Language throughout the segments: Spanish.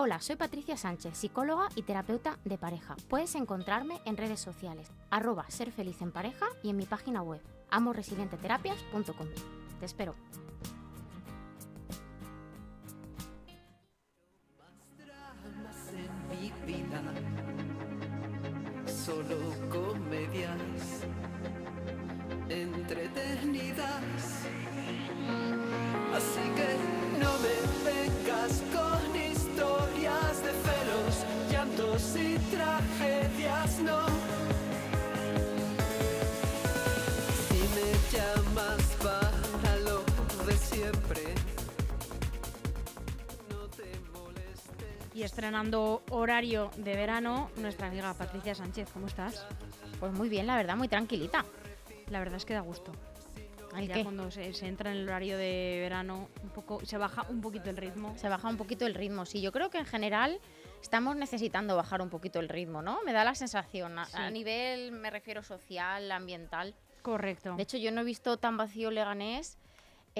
Hola, soy Patricia Sánchez, psicóloga y terapeuta de pareja. Puedes encontrarme en redes sociales, arroba ser feliz en pareja y en mi página web, amoresilienteterapias.com. Te espero. Estrenando horario de verano, nuestra amiga Patricia Sánchez, ¿cómo estás? Pues muy bien, la verdad, muy tranquilita. La verdad es que da gusto. ¿El ya qué? cuando se, se entra en el horario de verano, un poco, se baja un poquito el ritmo. Se baja un poquito el ritmo. Sí, yo creo que en general estamos necesitando bajar un poquito el ritmo, ¿no? Me da la sensación. A, Sí. a nivel, me refiero social, ambiental. Correcto. De hecho, yo no he visto tan vacío Leganés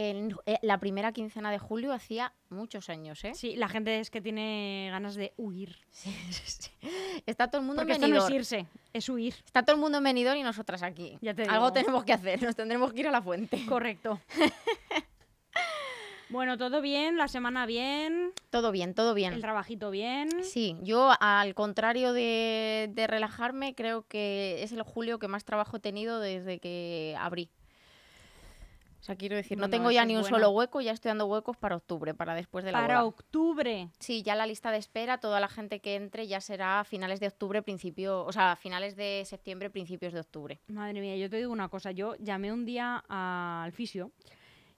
en eh, la primera quincena de julio hacía muchos años, ¿eh? sí, la gente es que tiene ganas de huir. Sí, sí, sí. Está todo el mundo Porque en esto no es venidor. irse, es huir. Está todo el mundo en venidor y nosotras aquí. Ya te Algo digo. tenemos que hacer, nos tendremos que ir a la fuente. Correcto. bueno, todo bien, la semana bien, Todo bien, todo el bien. trabajito bien. Sí, yo al contrario de, de relajarme, creo que es el julio que más trabajo he tenido desde que abrí. Sea, quiero decir, no tengo ya ni un bueno. solo hueco, ya estoy dando huecos para octubre, para después de la Para boda. octubre. Sí, ya la lista de espera, toda la gente que entre ya será a finales de octubre, principio, o sea, a finales de septiembre, principios de octubre. Madre mía, yo te digo una cosa, yo llamé un día al fisio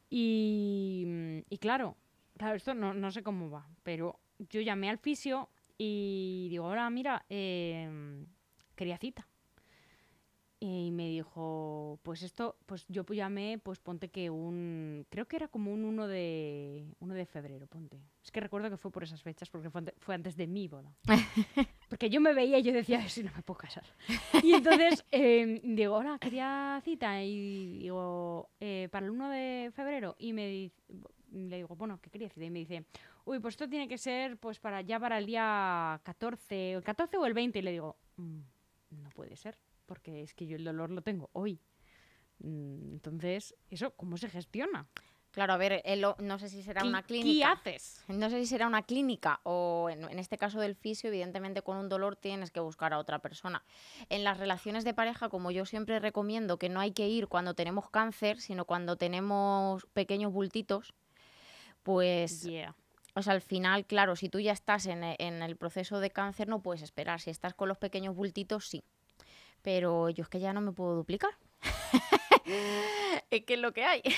y, y claro, claro, esto no, no sé cómo va, pero yo llamé al fisio y digo, hola, mira, em, quería cita. Y me dijo, pues esto, pues yo llamé, pues ponte que un, creo que era como un 1 de, 1 de febrero, ponte. Es que recuerdo que fue por esas fechas, porque fue fue antes de mi boda. Porque yo me veía y yo decía, a ver si no me puedo casar. Y entonces eh, digo, hola, quería cita. Y digo, eh, para el 1 de febrero. Y me dice, le digo, bueno, ¿qué quería cita? Y me dice, uy, pues esto tiene que ser pues para ya para el día 14, el 14 o el 20. Y le digo, "Mm, no puede ser, porque es que yo el dolor lo tengo hoy. Mm, Entonces, ¿eso cómo se gestiona? Claro, a ver, él lo- no sé si será ¿Qué- una ¿Qué clínica. haces? No sé si será una clínica o en, en este caso del fisio, evidentemente con un dolor tienes que buscar a otra persona. En las relaciones de pareja, como yo siempre recomiendo que no hay que ir cuando tenemos cáncer, sino cuando tenemos pequeños bultitos, pues Yeah. o sea, al final, claro, si tú ya estás en, en el proceso de cáncer no puedes esperar. Si estás con los pequeños bultitos, sí. Pero yo es que ya no me puedo duplicar. es que es lo que hay.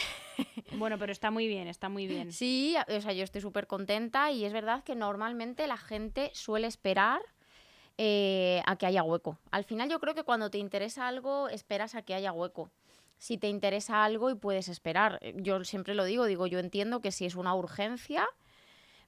Bueno, pero está muy bien, está muy bien. Sí, o sea, yo estoy súper contenta y es verdad que normalmente la gente suele esperar eh, a que haya hueco. Al final yo creo que cuando te interesa algo, esperas a que haya hueco. Si te interesa algo y puedes esperar. Yo siempre lo digo, digo, yo entiendo que si es una urgencia,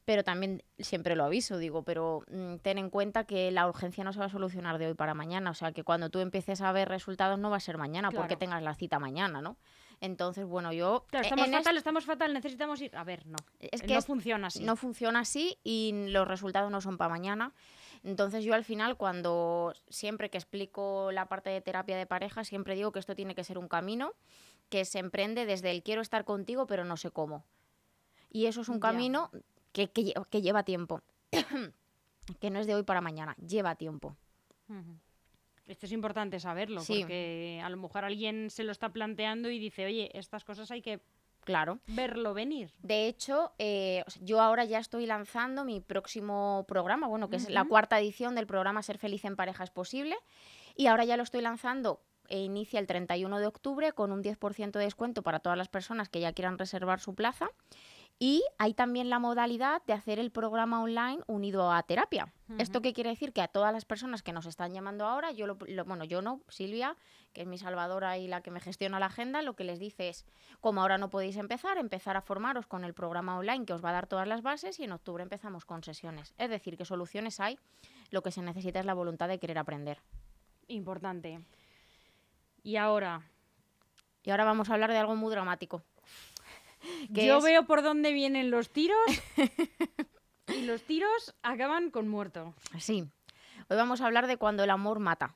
pero también siempre lo aviso, digo, pero mm, ten en cuenta que la urgencia no se va a solucionar de hoy para mañana. O sea, que cuando tú empieces a ver resultados no va a ser mañana porque tengas la cita mañana, ¿no? Entonces, bueno, yo... Claro, e- estamos fatal, estamos fatal, necesitamos ir. A ver, no. es Eh, que no es- funciona así. no funciona así y los resultados no son para mañana. Entonces yo al final cuando siempre que explico la parte de terapia de pareja, siempre digo que esto tiene que ser un camino que se emprende desde el quiero estar contigo pero no sé cómo. Y eso es un camino que, que lle- que lleva tiempo. que no es de hoy para mañana, lleva tiempo. Esto es importante saberlo, Sí. porque a lo mejor alguien se lo está planteando y dice, oye, estas cosas hay que Claro. verlo venir. De hecho, eh, yo ahora ya estoy lanzando mi próximo programa, bueno, que es la cuarta edición del programa Ser feliz en pareja es posible. Y ahora ya lo estoy lanzando. E inicia el 31 de octubre con un 10% de descuento para todas las personas que ya quieran reservar su plaza. Y hay también la modalidad de hacer el programa online unido a terapia. ¿Esto qué quiere decir? Que a todas las personas que nos están llamando ahora, yo lo, lo- bueno, yo no, Silvia, que es mi salvadora y la que me gestiona la agenda, lo que les dice es, como ahora no podéis empezar, empezar a formaros con el programa online que os va a dar todas las bases y en octubre empezamos con sesiones. Es decir, que soluciones hay, lo que se necesita es la voluntad de querer aprender. Importante. Y ahora, Y ahora vamos a hablar de algo muy dramático. que yo es- veo por dónde vienen los tiros y los tiros acaban con muerto. Sí. Hoy vamos a hablar de cuando el amor mata.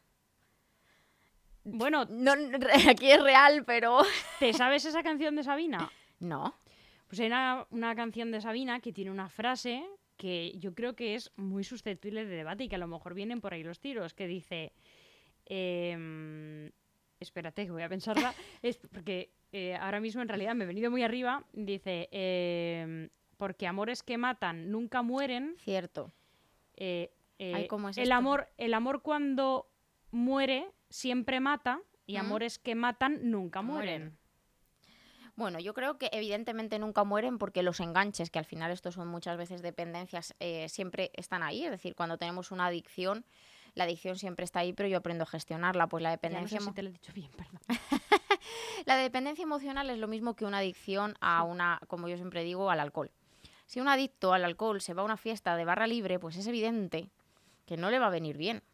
Bueno, No, aquí es real, pero... ¿te sabes esa canción de Sabina? No. Pues hay una, una canción de Sabina que tiene una frase que yo creo que es muy susceptible de debate y que a lo mejor vienen por ahí los tiros, que dice... em, espérate, que voy a pensarla. es porque eh, ahora mismo en realidad me he venido muy arriba. Dice, em, porque amores que matan nunca mueren. Cierto. eh, eh, Ay, ¿cómo es el, esto? amor, el amor cuando muere siempre mata y ¿Mm? amores que matan nunca Mueren. mueren. Bueno, yo creo que evidentemente nunca mueren porque los enganches, que al final estos son muchas veces dependencias, siempre están ahí. Es decir, cuando tenemos una adicción, la adicción siempre está ahí, pero yo aprendo a gestionarla. Pues la Ya no sé dependencia, si te lo he dicho bien, perdón. la dependencia emocional es lo mismo que una adicción a una, como yo siempre digo, al alcohol. Si un adicto al alcohol se va a una fiesta de barra libre, pues es evidente que no le va a venir bien.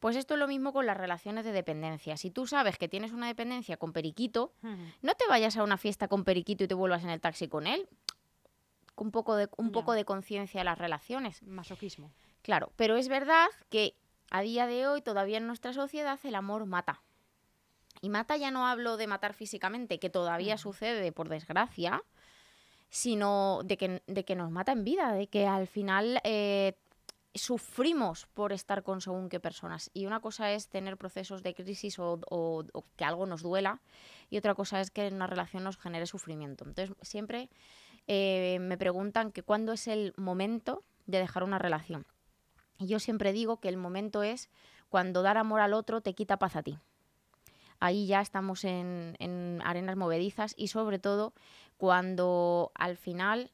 Pues esto es lo mismo con las relaciones de dependencia. Si tú sabes que tienes una dependencia con Periquito, no te vayas a una fiesta con Periquito y te vuelvas en el taxi con él. Un poco de, un poco de conciencia de las relaciones. Masoquismo. Claro, pero es verdad que a día de hoy todavía en nuestra sociedad el amor mata. Y mata ya no hablo de matar físicamente, que todavía sucede por desgracia, sino de que, de que nos mata en vida, de que al final eh, sufrimos por estar con según qué personas. Y una cosa es tener procesos de crisis o, o- o que algo nos duela, y otra cosa es que una relación nos genere sufrimiento. Entonces, siempre eh, me preguntan que cuándo es el momento de dejar una relación. Yo siempre digo que el momento es cuando dar amor al otro te quita paz a ti. Ahí ya estamos en, en arenas movedizas y sobre todo cuando al final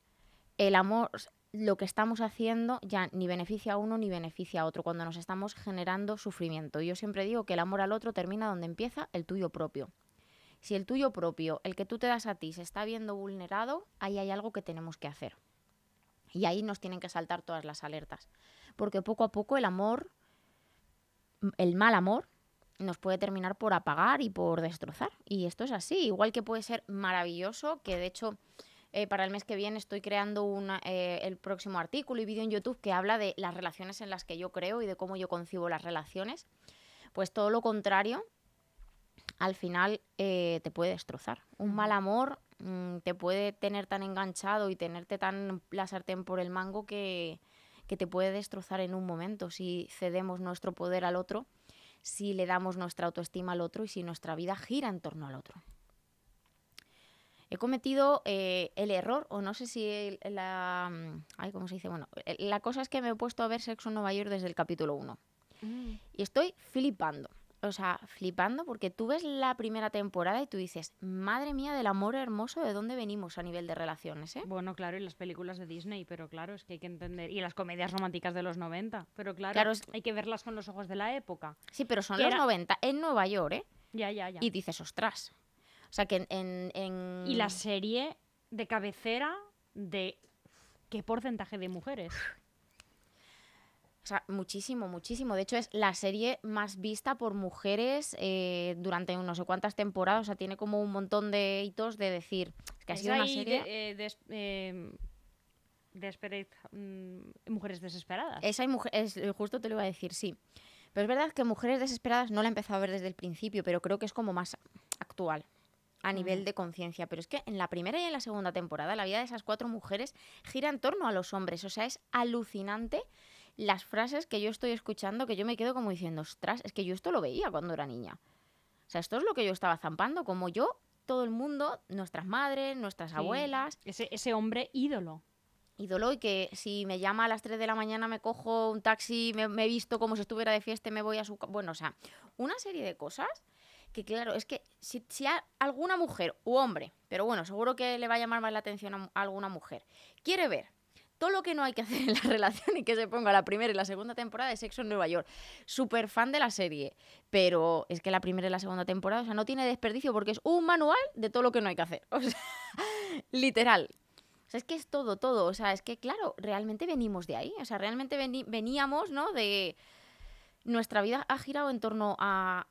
el amor, lo que estamos haciendo ya ni beneficia a uno ni beneficia a otro, cuando nos estamos generando sufrimiento. Yo siempre digo que el amor al otro termina donde empieza el tuyo propio. Si el tuyo propio, el que tú te das a ti, se está viendo vulnerado, ahí hay algo que tenemos que hacer. Y ahí nos tienen que saltar todas las alertas. Porque poco a poco el amor, el mal amor, nos puede terminar por apagar y por destrozar. Y esto es así. Igual que puede ser maravilloso, que de hecho eh, para el mes que viene estoy creando una, eh, el próximo artículo y vídeo en YouTube que habla de las relaciones en las que yo creo y de cómo yo concibo las relaciones. Pues todo lo contrario, al final eh, te puede destrozar. Un mal amor mm, te puede tener tan enganchado y tenerte tan la sartén por el mango que, que te puede destrozar en un momento si cedemos nuestro poder al otro, si le damos nuestra autoestima al otro y si nuestra vida gira en torno al otro. He cometido eh, el error, o no sé si el- la... mm, Ay, ¿cómo se dice? Bueno, eh, la cosa es que me he puesto a ver Sexo en Nueva York desde el capítulo 1. Y estoy flipando. O sea, flipando porque tú ves la primera temporada y tú dices, madre mía del amor hermoso, ¿de dónde venimos a nivel de relaciones? ¿eh? Bueno, claro, y las películas de Disney, pero claro, es que hay que entender. Y las comedias románticas de los 90, pero claro, Claro, es- hay que verlas con los ojos de la época. Sí, pero son los era- 90 en Nueva York, ¿eh? Ya, ya, ya. Y dices, ostras. O sea, que en... en- en- Y la serie de cabecera de qué porcentaje de mujeres. O sea, muchísimo, muchísimo. De hecho, es la serie más vista por mujeres eh, durante no sé cuántas temporadas. O sea, tiene como un montón de hitos de decir es que ha Es sido una serie... de- eh, des- eh, Desperate- mm, mujeres desesperadas. Esa hay mujeres, justo te lo iba a decir, sí. Pero es verdad que Mujeres Desesperadas no la he empezado a ver desde el principio, pero creo que es como más actual a nivel de conciencia. Pero es que en la primera y en la segunda temporada la vida de esas cuatro mujeres gira en torno a los hombres. O sea, es alucinante las frases que yo estoy escuchando que yo me quedo como diciendo, ostras, es que yo esto lo veía cuando era niña. O sea, esto es lo que yo estaba zampando, como yo, todo el mundo, nuestras madres, nuestras Sí. abuelas, Ese, ese hombre ídolo. ídolo y que si me llama a las 3 de la mañana me cojo un taxi, me, he visto como si estuviera de fiesta y me voy a su... Bueno, o sea, una serie de cosas que claro, es que si, si a- alguna mujer u hombre, pero bueno, seguro que le va a llamar más la atención a alguna mujer, quiere ver todo lo que no hay que hacer en la relación y que se ponga la primera y la segunda temporada de Sexo en Nueva York. Súper fan de la serie, pero es que la primera y la segunda temporada, o sea, no tiene desperdicio porque es un manual de todo lo que no hay que hacer. O sea, literal. O sea, es que es todo, todo. O sea, es que, claro, realmente venimos de ahí. O sea, realmente veníamos, ¿no? De... Nuestra vida ha girado en torno a,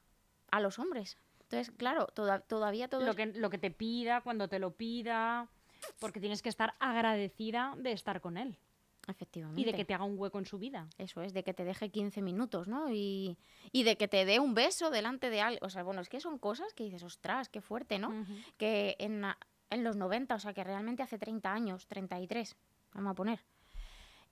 a los hombres. Entonces, claro, toda- todavía todo Lo es- que, lo que te pida, cuando te lo pida, porque tienes que estar agradecida de estar con él Efectivamente. y de que te haga un hueco en su vida. Eso es, de que te deje 15 minutos, ¿no? Y, y de que te dé un beso delante de alguien. O sea, bueno, es que son cosas que dices, ostras, qué fuerte, ¿no? Que en, en los 90, o sea, que realmente hace 30 años, 33, vamos a poner.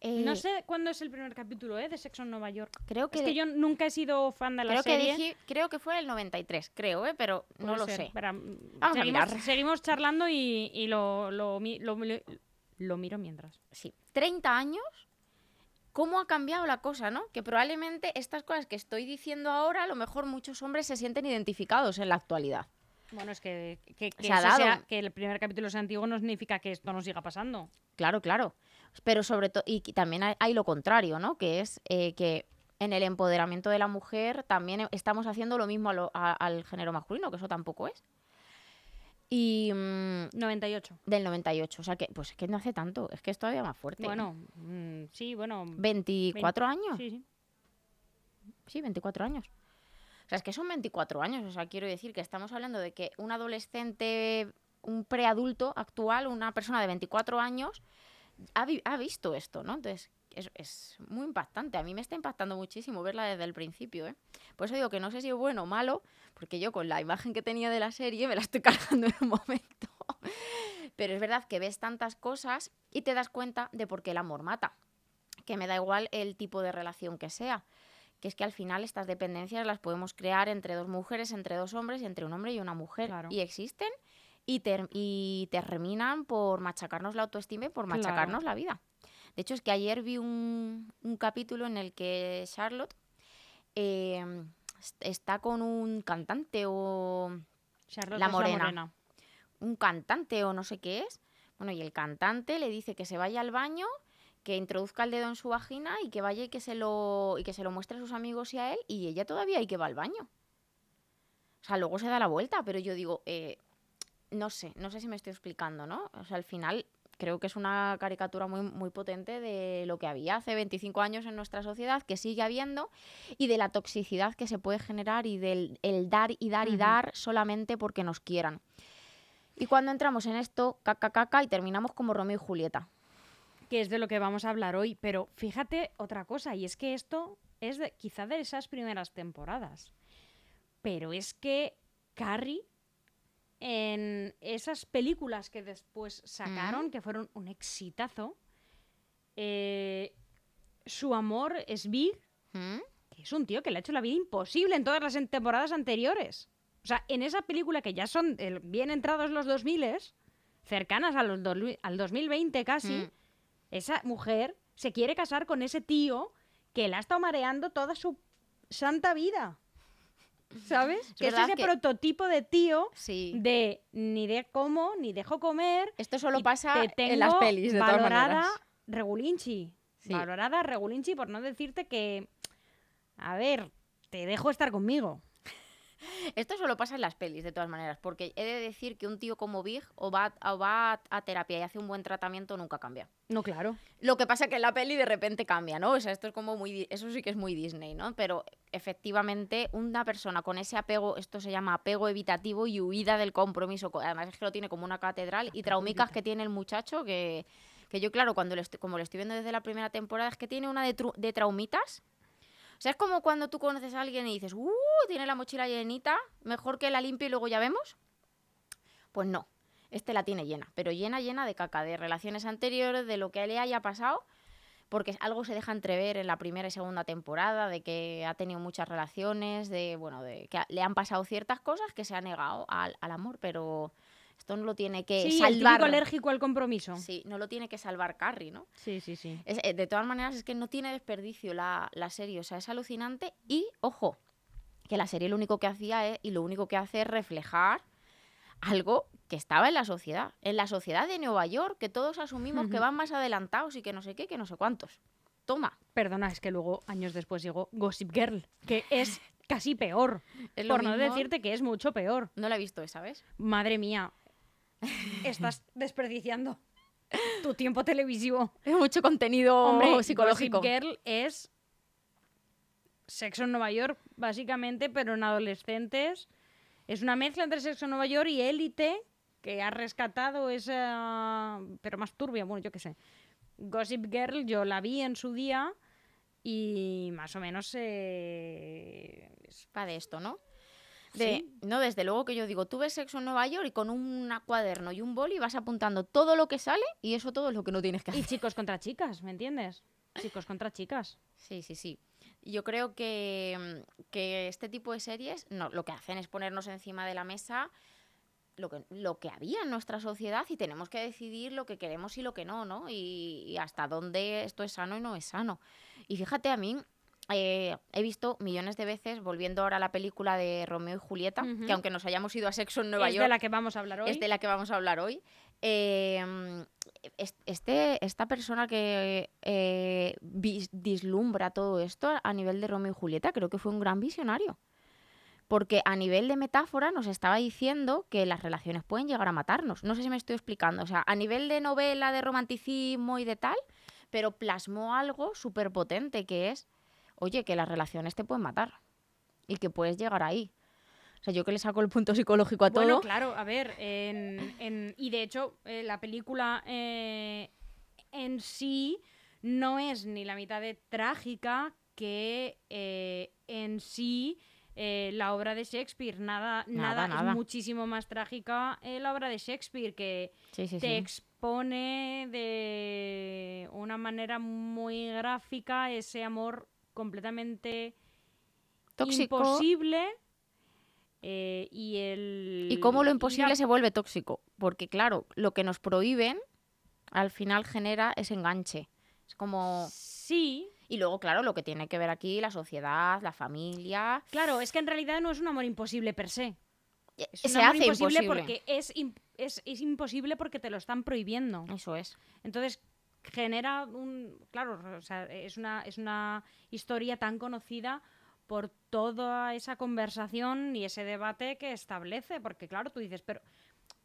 No Eh, sé cuándo es el primer capítulo ¿eh? de Sexo en Nueva York. Creo que, Es que yo nunca he sido fan de la creo, que serie. dije- creo que fue el 93, creo, ¿eh? Pero no Puede lo ser. sé. A seguimos, mirar. seguimos charlando y, y lo, lo, mi- lo- lo- lo miro mientras. Sí, 30 años. ¿Cómo ha cambiado la cosa, no? Que probablemente estas cosas que estoy diciendo ahora, a lo mejor muchos hombres se sienten identificados en la actualidad. Bueno, es que, que, que Se dado. sea- que el primer capítulo sea antiguo no significa que esto no siga pasando. Claro, claro. Pero sobre todo, y también hay, hay lo contrario, ¿no? Que es eh, que en el empoderamiento de la mujer también estamos haciendo lo mismo a lo- a- al género masculino, que eso tampoco es. Y mm, 98. del 98, o sea que, pues es que no hace tanto, es que es todavía más fuerte. Bueno, mm, sí, bueno. 24 años. Sí, sí. Sí, 24 años. O sea, es que son 24 años. O sea, quiero decir que estamos hablando de que un adolescente, un preadulto actual, una persona de 24 años, ha, ha visto esto, ¿no? Entonces, es, es muy impactante. A mí me está impactando muchísimo verla desde el principio, ¿eh? Por eso digo que no sé si es bueno o malo, porque yo con la imagen que tenía de la serie me la estoy cargando en un momento. Pero es verdad que ves tantas cosas y te das cuenta de por qué el amor mata. Que me da igual el tipo de relación que sea que es que al final estas dependencias las podemos crear entre dos mujeres, entre dos hombres entre un hombre y una mujer. Claro. Y existen y, ter- y terminan por machacarnos la autoestima y por Claro. machacarnos la vida. De hecho, es que ayer vi un, un capítulo en el que Charlotte eh, est- está con un cantante o Charlotte La es morena. un cantante o no sé qué es. Bueno, y el cantante le dice que se vaya al baño, que introduzca el dedo en su vagina y que vaya y que se lo, y que se lo muestre a sus amigos y a él, y ella todavía hay que va al baño. O sea, luego se da la vuelta, pero yo digo, eh, no sé, no sé si me estoy explicando, ¿no? O sea, al final creo que es una caricatura muy, muy potente de lo que había hace 25 años en nuestra sociedad, que sigue habiendo, y de la toxicidad que se puede generar y del el dar y dar y dar solamente porque nos quieran. Y cuando entramos en esto, caca, caca, y terminamos como Romeo y Julieta. que es de lo que vamos a hablar hoy. Pero fíjate otra cosa, y es que esto es de, quizá de esas primeras temporadas. Pero es que Carrie, en esas películas que después sacaron, que fueron un exitazo, eh, su amor es Big, ¿Mm? que es un tío que le ha hecho la vida imposible en todas las temporadas anteriores. O sea, en esa película que ya son bien entrados los 2000, cercanas a los dos- al 2020 casi, Mm. esa mujer se quiere casar con ese tío que la ha estado mareando toda su santa vida. ¿Sabes? que es ese que- prototipo de tío Sí. de ni de como, ni dejo comer. Esto solo pasa te en las pelis, de valorada regulinchi. Sí. Valorada regulinchi por no decirte que, a ver, te dejo estar conmigo. Esto solo pasa en las pelis, de todas maneras, porque he de decir que un tío como Big o va, o va a, terapia y hace un buen tratamiento nunca cambia. No, claro. Lo que pasa que en la peli de repente cambia, ¿no? O sea, esto es como muy... Eso sí que es muy Disney, ¿no? Pero efectivamente una persona con ese apego, esto se llama apego evitativo y huida del compromiso, co- además es que lo tiene como una catedral y traumicas que tiene el muchacho que... Que yo, claro, cuando lo estoy- como lo estoy viendo desde la primera temporada, es que tiene una de, de traumitas. O sea, es como cuando tú conoces a alguien y dices, ¡uh! Tiene la mochila llenita, mejor que la limpie y luego ya vemos. Pues no, este la tiene llena, pero llena, llena de caca, de relaciones anteriores, de lo que le haya pasado, porque algo se deja entrever en la primera y segunda temporada, de que ha tenido muchas relaciones, de, bueno, de que le han pasado ciertas cosas que se ha negado al, al amor, pero esto no lo tiene que sí, el salvar. alérgico al compromiso. Sí, no lo tiene que salvar Carrie, ¿no? sí, sí. sí. Es- eh, de todas maneras, es que no tiene desperdicio la, la serie, o sea, es alucinante. Y, ojo, que la serie lo único que hacía es, y lo único que hace es reflejar algo que estaba en la sociedad, en la sociedad de Nueva York, que todos asumimos que van más adelantados y que no sé qué, que no sé cuántos. Toma. Perdona, es que luego, años después, llegó Gossip Girl, que es casi peor. Es Por no decirte que es mucho peor. No la he visto esa, ¿ves? Madre mía, estás desperdiciando tu tiempo televisivo. Es mucho contenido Hombre, psicológico. Gossip Girl es sexo en Nueva York, básicamente, pero en adolescentes. Es una mezcla entre sexo en Nueva York y élite, que ha rescatado esa... pero más turbia, bueno, yo qué sé. Gossip Girl, yo la vi en su día y más o menos... eh, Va de esto, ¿no? De, No, desde luego que yo digo, tú ves sexo en Nueva York y con un cuaderno y un boli vas apuntando todo lo que sale y eso todo es lo que no tienes que Y hacer. chicos contra chicas, ¿me entiendes? Chicos contra chicas. Sí, sí, sí. Yo creo que, mm, que este tipo de series no, lo que hacen es ponernos encima de la mesa lo que, lo que había en nuestra sociedad y tenemos que decidir lo que queremos y lo que no, ¿no? Y, y hasta dónde esto es sano y no es sano. Y fíjate, a mí eh, he visto millones de veces, volviendo ahora a la película de Romeo y Julieta, que aunque nos hayamos ido a sexo en Nueva es York, de la que vamos a hablar hoy. es de la que vamos a hablar hoy. Eh, es- este, esta persona que eh, vis- vislumbra todo esto a nivel de Romeo y Julieta creo que fue un gran visionario. Porque a nivel de metáfora nos estaba diciendo que las relaciones pueden llegar a matarnos. No sé si me estoy explicando. O sea, a nivel de novela, de romanticismo y de tal, pero plasmó algo súper potente que es, oye, que las relaciones te pueden matar. Y que puedes llegar ahí. O sea, yo que le saco el punto psicológico a todo. Bueno, claro, a ver, en, en- y de hecho eh, la película eh, en sí no es ni la mitad de trágica que eh, en sí la obra de Shakespeare. Nada, Nada, nada, nada. es muchísimo más trágica la obra de Shakespeare que Sí, sí, te sí. expone de una manera muy gráfica ese amor completamente Tóxico. imposible eh, y el Y cómo lo imposible se vuelve tóxico. Porque, claro, lo que nos prohíben al final genera ese enganche. Es como. sí Y luego, claro, lo que tiene que ver aquí, la sociedad, la familia. claro es que en realidad no es un amor imposible per se es un se amor hace imposible, imposible. porque es, es, es imposible porque te lo están prohibiendo Eso es. entonces genera un claro o sea, es una es una historia tan conocida por toda esa conversación y ese debate que establece porque claro tú dices pero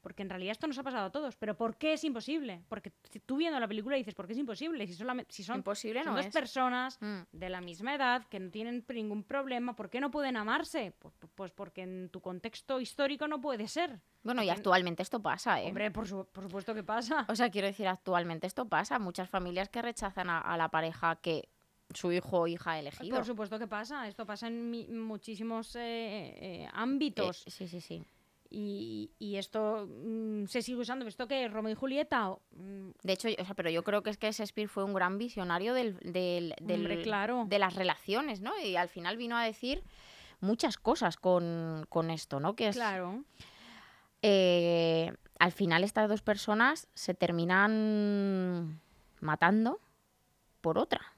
porque en realidad esto nos ha pasado a todos pero ¿por qué es imposible? porque tú viendo la película dices ¿por qué es imposible? si solamente si son, Imposible son no dos es. personas Mm. de la misma edad que no tienen ningún problema ¿por qué no pueden amarse? pues, pues porque en tu contexto histórico no puede ser Bueno, y actualmente esto pasa, ¿eh? hombre por, su- por supuesto que pasa O sea, quiero decir, actualmente esto pasa. Muchas familias que rechazan a, a la pareja que su hijo o hija elegido. Por supuesto que pasa, esto pasa en mi- muchísimos eh, eh, Eh, ámbitos sí, sí, sí. y, y esto mm, se sigue usando. ¿Esto qué? ¿Romeo y Julieta? O, mm, De hecho, o sea, pero yo creo que es que Shakespeare fue un gran visionario del, del, del- Hombre, claro. de las relaciones, ¿no? Y al final vino a decir muchas cosas con, con esto, ¿no? Que es, claro. eh, al final estas dos personas se terminan matando por otra.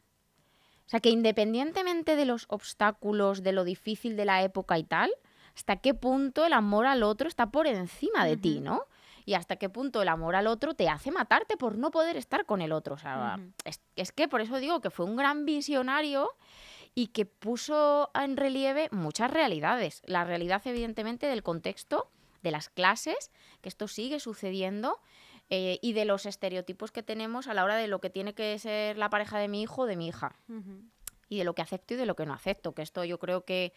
O sea, que independientemente de los obstáculos, de lo difícil de la época y tal, hasta qué punto el amor al otro está por encima de ti. ¿no? Y hasta qué punto el amor al otro te hace matarte por no poder estar con el otro. O sea, es que por eso digo que fue un gran visionario y que puso en relieve muchas realidades. La realidad, evidentemente, del contexto, de las clases, que esto sigue sucediendo, eh, y de los estereotipos que tenemos a la hora de lo que tiene que ser la pareja de mi hijo o de mi hija y de lo que acepto y de lo que no acepto. Que esto yo creo que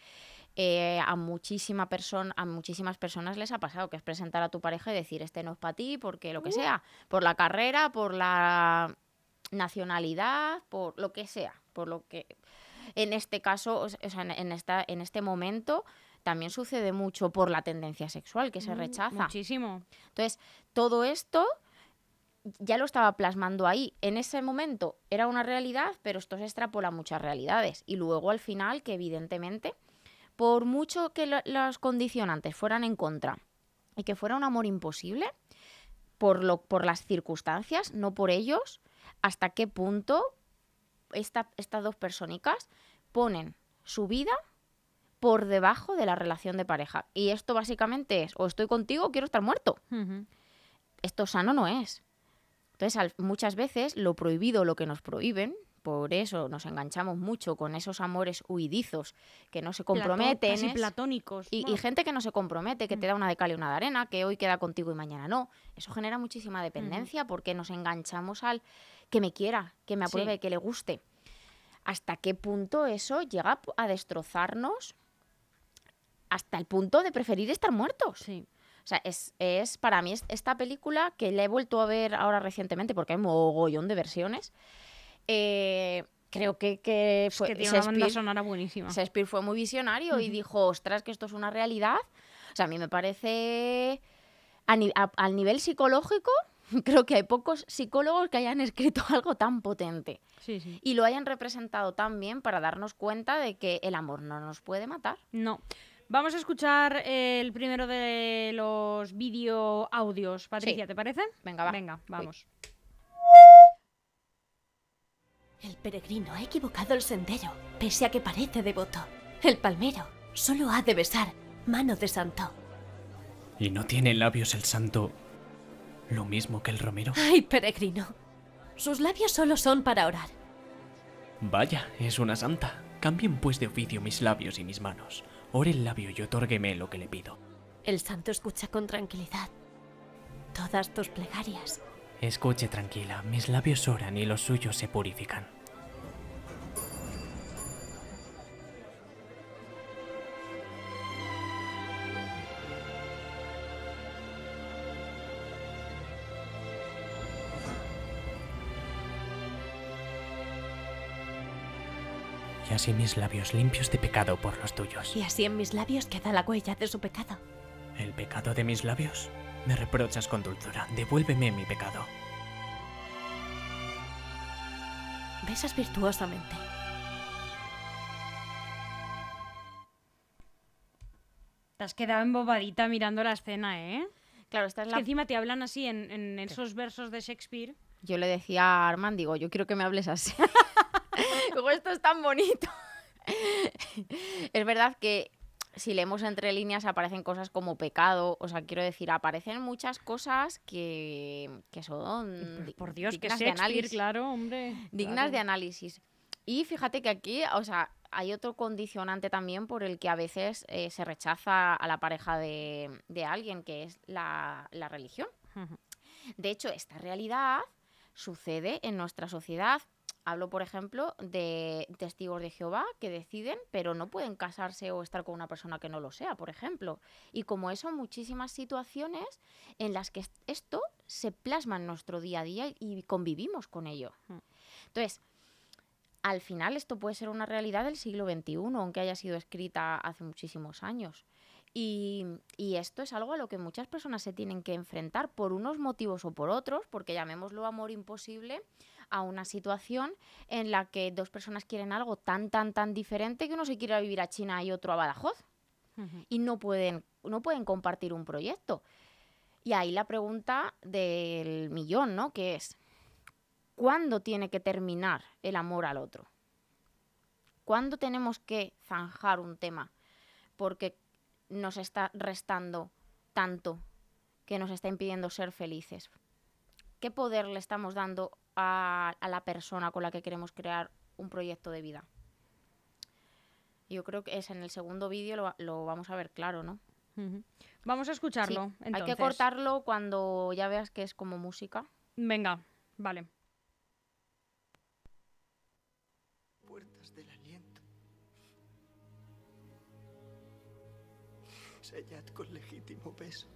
eh, a, muchísima persona, a muchísimas personas les ha pasado, que es presentar a tu pareja y decir, este no es para ti, porque lo que sea, por la carrera, por la nacionalidad, por lo que sea, por lo que... En este caso, o sea, en esta, en este momento, también sucede mucho por la tendencia sexual que se Mm, rechaza. Muchísimo. Entonces, todo esto ya lo estaba plasmando ahí. En ese momento era una realidad, pero esto se extrapola a muchas realidades. Y luego al final, que evidentemente, por mucho que lo- los condicionantes fueran en contra y que fuera un amor imposible, por, lo, por las circunstancias, no por ellos, hasta qué punto esta- estas dos personicas ponen su vida por debajo de la relación de pareja. Y esto básicamente es, o estoy contigo o quiero estar muerto. Esto sano no es. Entonces, al- muchas veces lo prohibido, lo que nos prohíben, por eso nos enganchamos mucho con esos amores huidizos que no se Platón- comprometen. casi es- platónicos. y, gente que no se compromete, que te da una de cal y una de arena, que hoy queda contigo y mañana no. Eso genera muchísima dependencia porque nos enganchamos al que me quiera, que me Sí. apruebe, que le guste. ¿Hasta qué punto eso llega a destrozarnos? Hasta el punto de preferir estar muertos. Sí. O sea, es, es para mí es- esta película que la he vuelto a ver ahora recientemente porque hay un mogollón de versiones. eh, creo que, que Es fue que tiene una banda Shakespeare- sonora buenísima. Shakespeare fue muy visionario y dijo, ostras, que esto es una realidad. O sea, a mí me parece, a ni- a- al nivel psicológico, creo que hay pocos psicólogos que hayan escrito algo tan potente Sí, sí. y lo hayan representado tan bien para darnos cuenta de que el amor no nos puede matar. No. Vamos a escuchar eh, el primero de los vídeo audios. Patricia, Sí. ¿te parece? Venga, va. Venga, vamos. El peregrino ha equivocado el sendero, pese a que parece devoto. El palmero solo ha de besar mano de santo. ¿Y no tiene en labios el santo lo mismo que el romero? ¡Ay, peregrino! Sus labios solo son para orar. Vaya, es una santa. Cambien pues de oficio mis labios y mis manos. Ore el labio y otórgueme lo que le pido. El santo escucha con tranquilidad todas tus plegarias. Escuche tranquila, mis labios oran y los suyos se purifican. Y así mis labios limpios de pecado por los tuyos. Y así en mis labios queda la huella de su pecado. ¿El pecado de mis labios? Me reprochas con dulzura. Devuélveme mi pecado. Besas virtuosamente. Te has quedado embobadita mirando la escena, ¿eh? Claro, esta es Es la... que encima te hablan así en, en esos versos de Shakespeare. Yo le decía a Armand, digo, yo quiero que me hables así. Esto es tan bonito. es verdad que si leemos entre líneas aparecen cosas como pecado, o sea, quiero decir, aparecen muchas cosas que, que son di- Por Dios, que dignas de Shakespeare, análisis. claro, hombre. dignas claro. de análisis. Y fíjate que aquí, o sea, hay otro condicionante también por el que a veces eh, se rechaza a la pareja de, de alguien, que es la, la religión. De hecho, esta realidad sucede en nuestra sociedad. Hablo, por ejemplo, de testigos de Jehová que deciden, pero no pueden casarse o estar con una persona que no lo sea, por ejemplo. Y como eso, muchísimas situaciones en las que est- esto se plasma en nuestro día a día y convivimos con ello. Mm. Entonces, al final esto puede ser una realidad del siglo XXI, aunque haya sido escrita hace muchísimos años. Y, y esto es algo a lo que muchas personas se tienen que enfrentar por unos motivos o por otros, porque llamémoslo amor imposible, a una situación en la que dos personas quieren algo tan, tan, tan diferente que uno se quiere ir a vivir a China y otro a Badajoz y no pueden, no pueden compartir un proyecto. Y ahí la pregunta del millón, ¿no? Que es, ¿cuándo tiene que terminar el amor al otro? ¿Cuándo tenemos que zanjar un tema? Porque nos está restando tanto que nos está impidiendo ser felices. ¿Qué poder le estamos dando a, a la persona con la que queremos crear un proyecto de vida? Yo creo que es en el segundo vídeo lo, lo vamos a ver claro, ¿no? Vamos a Sí, escucharlo. Hay que cortarlo cuando ya veas que es como música. Venga, vale. Puertas del aliento. Sellad con legítimo beso.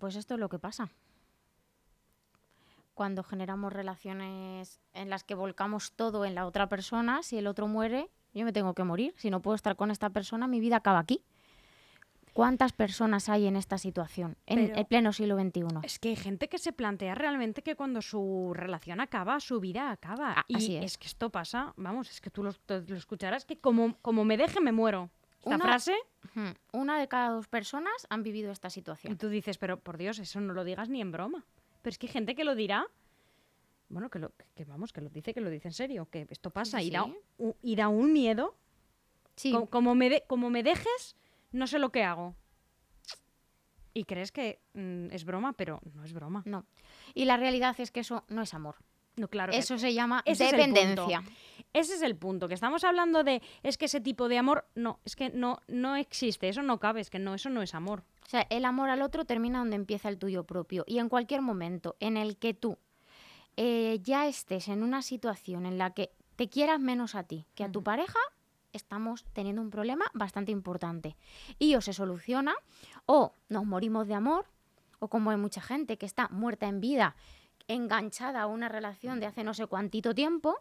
Pues esto es lo que pasa. Cuando generamos relaciones en las que volcamos todo en la otra persona, si el otro muere, yo me tengo que morir. Si no puedo estar con esta persona, mi vida acaba aquí. ¿Cuántas personas hay en esta situación en Pero- el pleno siglo XXI? Es que hay gente que se plantea realmente que cuando su relación acaba, su vida acaba. Ah, y así es. que esto pasa, vamos, es que tú lo escucharás, que como, como me deje, me muero. Esta Una- frase. Una de cada dos personas han vivido esta y situación. tú dices, pero por Dios, eso no lo digas ni en broma. Pero es que hay gente que lo dirá, bueno, que, lo, que vamos, que lo dice, que lo dice en serio, que esto pasa sí, y, da, sí. u- y da un miedo. Sí, Co- Como, me de- como me dejes, no sé lo que hago. Y crees que mm, es broma, pero no es broma. no. Y la realidad es que eso no es amor. No, claro. que- Eso se llama ese es dependencia. Ese es el punto, que estamos hablando de es que ese tipo de amor no, es que no no existe, eso no cabe, es que no, eso no es amor. O sea, el amor al otro termina donde empieza el tuyo propio. Y en cualquier momento en el que tú eh, ya estés en una situación en la que te quieras menos a ti que a tu pareja, estamos teniendo un problema bastante importante. Y o se soluciona, o nos morimos de amor, o como hay mucha gente que está muerta en vida, enganchada a una relación de hace no sé cuántito tiempo,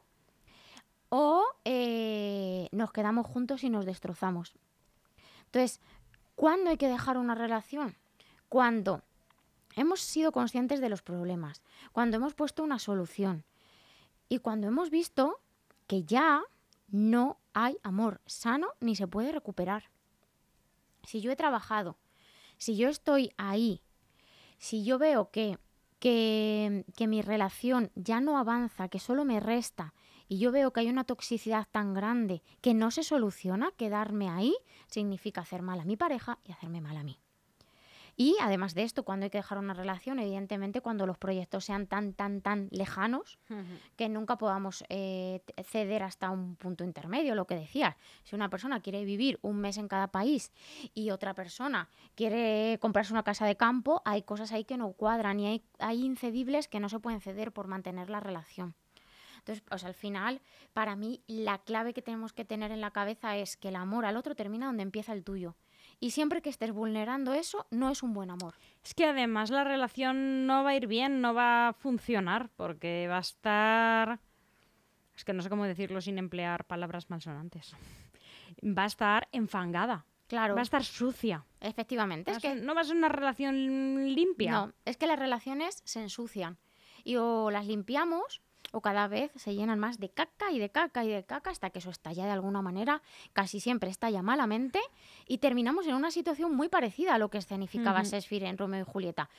o eh, nos quedamos juntos y nos destrozamos. Entonces, ¿cuándo hay que dejar una relación? Cuando hemos sido conscientes de los problemas, cuando hemos puesto una solución y cuando hemos visto que ya no hay amor sano ni se puede recuperar. Si yo he trabajado, si yo estoy ahí, si yo veo que, que, que mi relación ya no avanza, que solo me resta, y yo veo que hay una toxicidad tan grande que no se soluciona, quedarme ahí significa hacer mal a mi pareja y hacerme mal a mí. Y además de esto, cuando hay que dejar una relación, evidentemente cuando los proyectos sean tan, tan, tan lejanos, que nunca podamos eh, ceder hasta un punto intermedio, lo que decías. Si una persona quiere vivir un mes en cada país y otra persona quiere comprarse una casa de campo, hay cosas ahí que no cuadran y hay, hay incedibles que no se pueden ceder por mantener la relación. Entonces, al final, para mí, la clave que tenemos que tener en la cabeza es que el amor al otro termina donde empieza el tuyo. Y siempre que estés vulnerando eso, no es un buen amor. Es que además la relación no va a ir bien, no va a funcionar, porque va a estar... Es que no sé cómo decirlo sin emplear palabras malsonantes. Va a estar enfangada, Claro, va a estar sucia. efectivamente. Va Es que no va a ser una relación limpia. No, es que las relaciones se ensucian. Y o las limpiamos o cada vez se llenan más de caca y de caca y de caca hasta que eso estalla de alguna manera, casi siempre estalla malamente y terminamos en una situación muy parecida a lo que escenificaba Ujú. Shakespeare en Romeo y Julieta.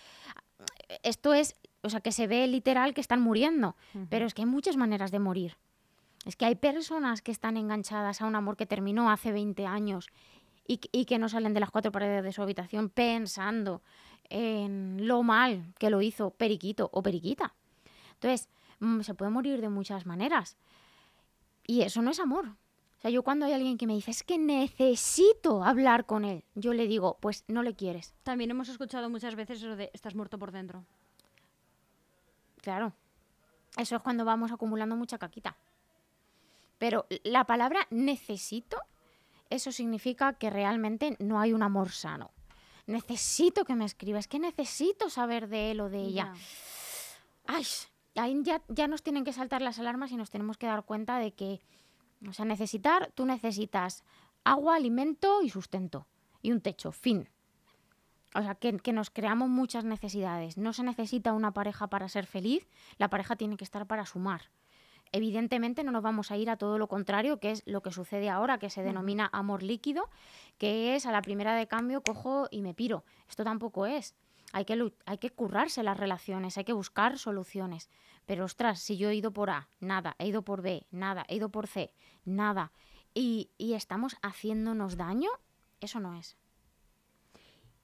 Esto es, o sea, que se ve literal que están muriendo, pero es que hay muchas maneras de morir. Es que hay personas que están enganchadas a un amor que terminó hace 20 años y, que- y que no salen de las cuatro paredes de su habitación pensando en lo mal que lo hizo Periquito o Periquita. Entonces, se puede morir de muchas maneras. Y eso no es amor. O sea, yo cuando hay alguien que me dice, es que necesito hablar con él, yo le digo, pues no le quieres. También hemos escuchado muchas veces eso de estás muerto por dentro. Claro. Eso es cuando vamos acumulando mucha caquita. Pero la palabra necesito, eso significa que realmente no hay un amor sano. Necesito que me escriba, es que necesito saber de él o de ella. Ay, ahí ya, ya nos tienen que saltar las alarmas y nos tenemos que dar cuenta de que, o sea, necesitar, tú necesitas agua, alimento y sustento. Y un techo, fin. O sea, que, que nos creamos muchas necesidades. No se necesita una pareja para ser feliz, la pareja tiene que estar para sumar. Evidentemente no nos vamos a ir a todo lo contrario, que es lo que sucede ahora, que se denomina amor líquido, que es a la primera de cambio cojo y me piro. Esto tampoco es. Hay que, hay que currarse las relaciones, hay que buscar soluciones. Pero ostras, si yo he ido por A, nada, he ido por B, nada, he ido por C, nada, y, y estamos haciéndonos daño, eso no es.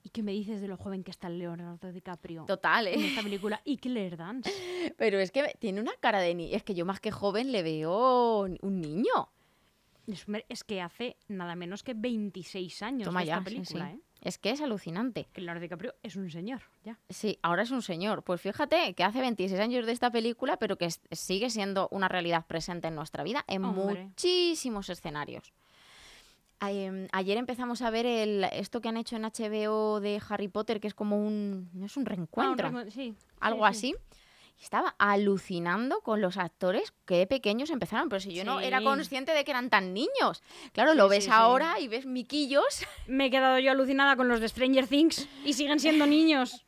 ¿Y qué me dices de lo joven que está Leonardo DiCaprio Total, en esta película? Y Claire Dance. Pero es que tiene una cara de niño. Es que yo más que joven le veo un niño. Es, que hace nada menos que 26 años Toma de esta ya, sí, película, sí. ¿eh? Es que es alucinante. Que Leonardo DiCaprio es un señor, ya. Sí, ahora es un señor. Pues fíjate que hace 26 años de esta película, pero que sigue siendo una realidad presente en nuestra vida en Hombre. muchísimos escenarios. Em, ayer empezamos a ver el, esto que han hecho en HBO de Harry Potter, que es como un. No es un Ah, un reencuentro, sí, algo sí, sí. así. Estaba alucinando con los actores que pequeños empezaron, pero si yo no era consciente de que eran tan niños. Claro, Sí, lo ves sí. ahora y ves miquillos. Me he quedado yo alucinada con los de Stranger Things y siguen siendo niños.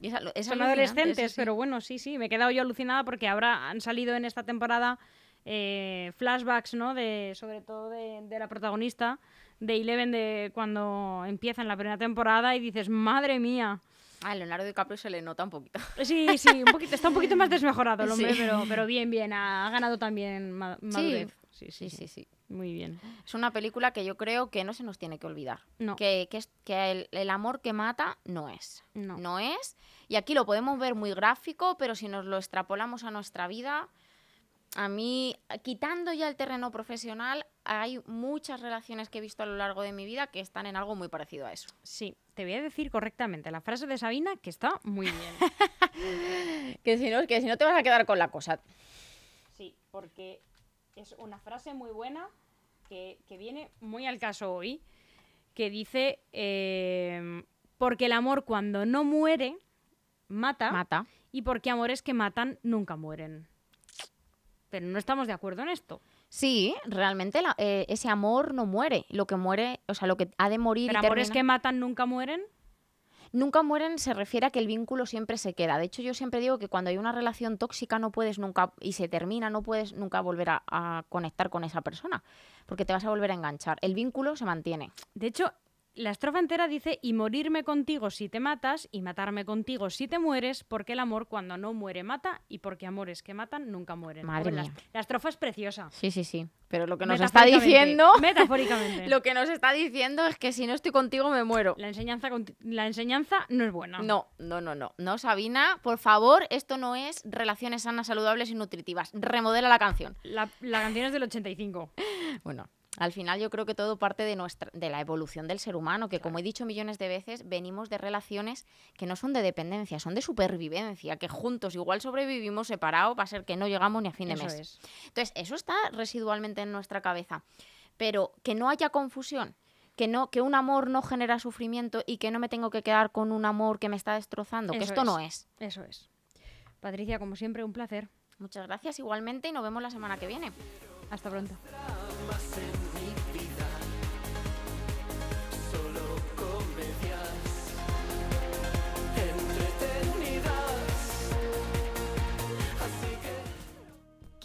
Es es Son adolescentes, pero bueno, sí, sí, me he quedado yo alucinada porque ahora han salido en esta temporada eh, flashbacks, ¿no? De, sobre todo de, de la protagonista, de Eleven, de cuando empieza en la primera temporada y dices, madre mía. A Leonardo DiCaprio se le nota un poquito. Sí, sí, un poquito, está un poquito más desmejorado el hombre, Sí. pero, pero bien, bien, ha, ha ganado también ma- madurez. Sí, Sí, sí, sí. Muy bien. Es una película que yo creo que no se nos tiene que olvidar. No. Que, que, es, que el, el amor que mata no es. No. es. Y aquí lo podemos ver muy gráfico, pero si nos lo extrapolamos a nuestra vida, a mí, quitando ya el terreno profesional, hay muchas relaciones que he visto a lo largo de mi vida que están en algo muy parecido a eso. Sí, te voy a decir correctamente la frase de Sabina que está muy bien. Que si no, que si no te vas a quedar con la cosa. Sí, porque es una frase muy buena que, que viene muy al caso hoy, que dice, eh, porque el amor cuando no muere, mata, Mata. y porque amores que matan nunca mueren. Pero no estamos de acuerdo en esto. Sí, realmente la- eh, ese amor no muere. Lo que muere, o sea, lo que ha de morir Pero y amores termina- que matan nunca mueren. Nunca mueren se refiere a que el vínculo siempre se queda. De hecho, yo siempre digo que cuando hay una relación tóxica no puedes nunca, y se termina, no puedes nunca volver a, a conectar con esa persona, porque te vas a volver a enganchar. El vínculo se mantiene. De hecho, la estrofa entera dice, y morirme contigo si te matas, y matarme contigo si te mueres, porque el amor cuando no muere mata, y porque amores que matan nunca mueren. Madre mía. La, estrofa es preciosa. Sí, sí, sí. Pero lo que nos está diciendo, Metafóricamente. lo que nos está diciendo es que si no estoy contigo me muero. La enseñanza, la enseñanza no es buena. No, no, no, no. No, Sabina, por favor, esto no es relaciones sanas, saludables y nutritivas. Remodela la canción. La, la canción es del 85. Bueno, al final yo creo que todo parte de nuestra de la evolución del ser humano, que como he dicho millones de veces, venimos de relaciones que no son de dependencia, son de supervivencia, que juntos igual sobrevivimos separados, va a ser que no llegamos ni a fin de Eso mes. es. Entonces, eso está residualmente en nuestra cabeza, pero que no haya confusión. Que, no, que un amor no genera sufrimiento y que no me tengo que quedar con un amor que me está destrozando, que esto es. no es. Eso es. Patricia, como siempre, un placer. Muchas gracias igualmente y nos vemos la semana que viene. Hasta pronto.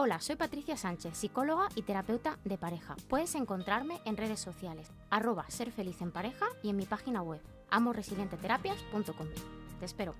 Hola, soy Patricia Sánchez, psicóloga y terapeuta de pareja. Puedes encontrarme en redes sociales, arroba ser feliz en pareja y en mi página web, amoresilienteterapias.com. Te espero.